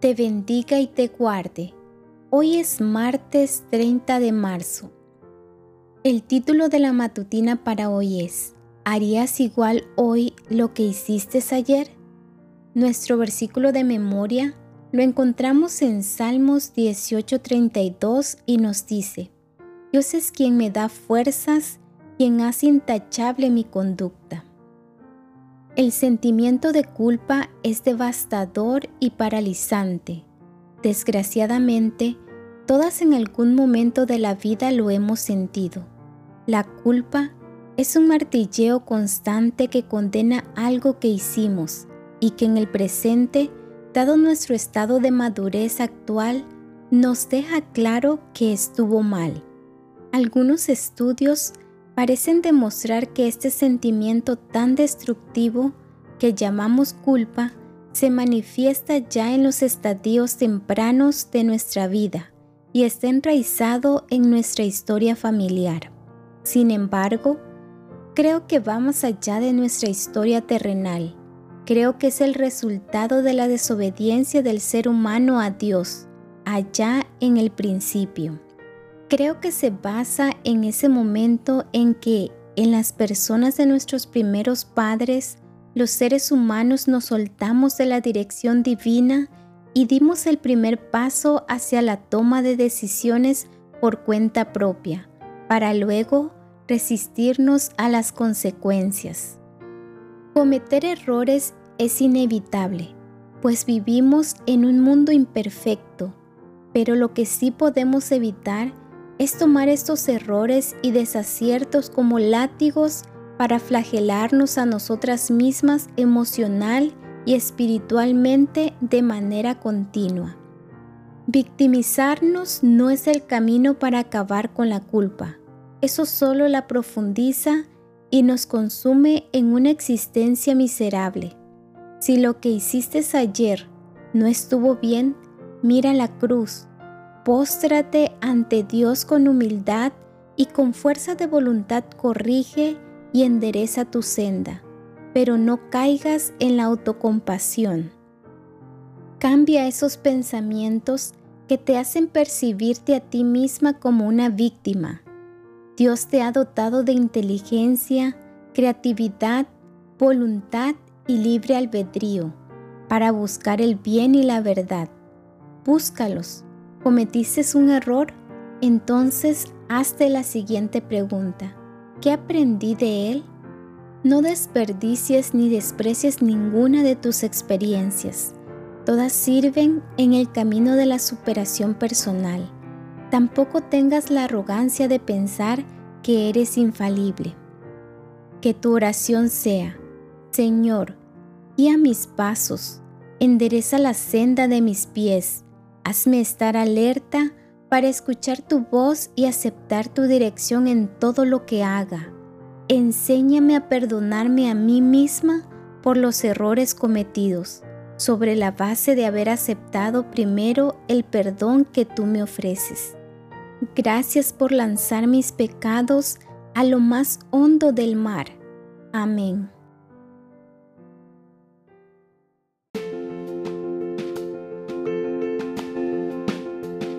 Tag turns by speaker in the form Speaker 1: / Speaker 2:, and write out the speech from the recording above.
Speaker 1: te bendiga y te guarde. Hoy es martes 30 de marzo. El título de la matutina para hoy es ¿Harías igual hoy lo que hiciste ayer? Nuestro versículo de memoria lo encontramos en Salmos 18:32 y nos dice, Dios es quien me da fuerzas, quien hace intachable mi conducta. El sentimiento de culpa es devastador y paralizante. Desgraciadamente, todas en algún momento de la vida lo hemos sentido. La culpa es un martilleo constante que condena algo que hicimos y que en el presente, dado nuestro estado de madurez actual, nos deja claro que estuvo mal. Algunos estudios parecen demostrar que este sentimiento tan destructivo que llamamos culpa se manifiesta ya en los estadios tempranos de nuestra vida y está enraizado en nuestra historia familiar. Sin embargo, creo que va más allá de nuestra historia terrenal. Creo que es el resultado de la desobediencia del ser humano a Dios, allá en el principio. Creo que se basa en ese momento en que en las personas de nuestros primeros padres, los seres humanos nos soltamos de la dirección divina y dimos el primer paso hacia la toma de decisiones por cuenta propia, para luego resistirnos a las consecuencias. Cometer errores es inevitable, pues vivimos en un mundo imperfecto, pero lo que sí podemos evitar es tomar estos errores y desaciertos como látigos para flagelarnos a nosotras mismas emocional y espiritualmente de manera continua. Victimizarnos no es el camino para acabar con la culpa. Eso solo la profundiza y nos consume en una existencia miserable. Si lo que hiciste ayer no estuvo bien, mira la cruz Póstrate ante Dios con humildad y con fuerza de voluntad corrige y endereza tu senda, pero no caigas en la autocompasión. Cambia esos pensamientos que te hacen percibirte a ti misma como una víctima. Dios te ha dotado de inteligencia, creatividad, voluntad y libre albedrío para buscar el bien y la verdad. Búscalos ¿Cometiste un error? Entonces hazte la siguiente pregunta. ¿Qué aprendí de él? No desperdicies ni desprecies ninguna de tus experiencias. Todas sirven en el camino de la superación personal. Tampoco tengas la arrogancia de pensar que eres infalible. Que tu oración sea, Señor, guía mis pasos, endereza la senda de mis pies Hazme estar alerta para escuchar tu voz y aceptar tu dirección en todo lo que haga. Enséñame a perdonarme a mí misma por los errores cometidos, sobre la base de haber aceptado primero el perdón que tú me ofreces. Gracias por lanzar mis pecados a lo más hondo del mar. Amén.